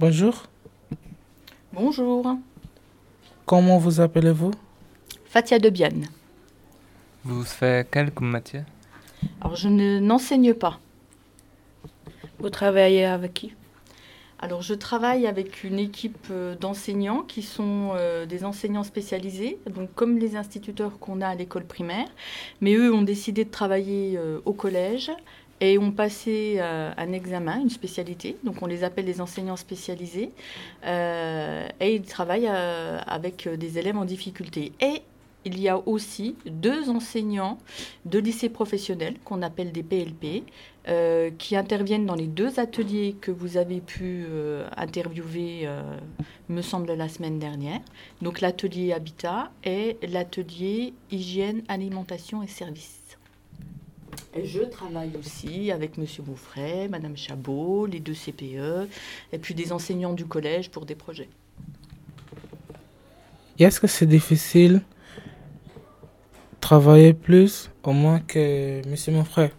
Bonjour. Bonjour. Comment vous appelez-vous? Fatia Debiane. Vous faites quelle matière Alors, je ne n'enseigne pas. Vous travaillez avec qui? Alors, je travaille avec une équipe euh, d'enseignants qui sont euh, des enseignants spécialisés, donc comme les instituteurs qu'on a à l'école primaire. Mais eux ont décidé de travailler euh, au collège et ont passé euh, un examen, une spécialité. Donc, on les appelle les enseignants spécialisés. Euh, et ils travaillent euh, avec des élèves en difficulté. Et il y a aussi deux enseignants de lycée professionnel qu'on appelle des PLP qui interviennent dans les deux ateliers que vous avez pu interviewer, me semble, la semaine dernière. Donc l'atelier Habitat et l'atelier Hygiène, Alimentation et Services. Et je travaille aussi avec Monsieur Bouffret, Madame Chabot, les deux CPE, et puis des enseignants du collège pour des projets. Et Est-ce que c'est difficile travailler plus au moins que Monsieur mon frère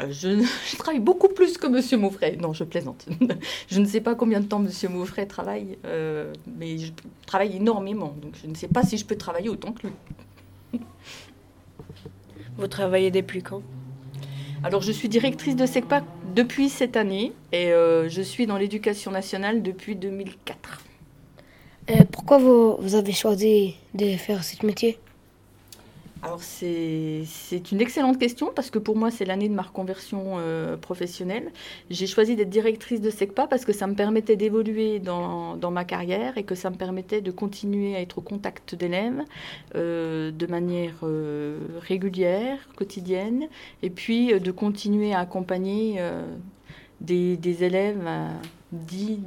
Euh, Je, je travaille beaucoup plus que Monsieur Mauffret. Non, je plaisante. je ne sais pas combien de temps Monsieur Mauffret travaille, euh, mais je travaille énormément. Donc je ne sais pas si je peux travailler autant que lui. Vous travaillez depuis quand? Alors je suis directrice de SECPA depuis cette année et euh, je suis dans l'éducation nationale depuis 2004. Euh, pourquoi vous, vous avez choisi de faire ce métier? Alors c'est une excellente question parce que pour moi c'est l'année de ma reconversion euh, professionnelle. J'ai choisi d'être directrice de SECPA parce que ça me permettait d'évoluer dans, dans ma carrière et que ça me permettait de continuer à être au contact d'élèves euh, de manière euh, régulière, quotidienne, et puis de continuer à accompagner des, élèves dits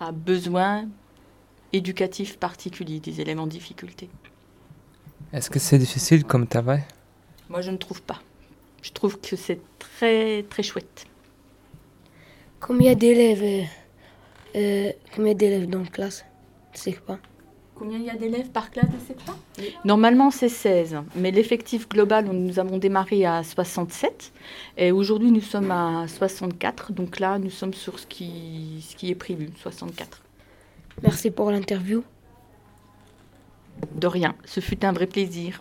à besoins éducatifs particuliers, des élèves en difficulté. Est-ce que c'est difficile comme travail? Moi, je ne trouve pas. Je trouve que c'est très, très chouette. Combien d'élèves euh, euh, Combien d'élèves dans la classe? C'est quoi? Combien il y a d'élèves par classe de CEPA Normalement, c'est 16. Mais l'effectif global, nous avons démarré à 67. Et aujourd'hui, nous sommes à 64. Donc là, nous sommes sur ce qui, ce qui est prévu, 64. Merci pour l'interview. De rien. Ce fut un vrai plaisir.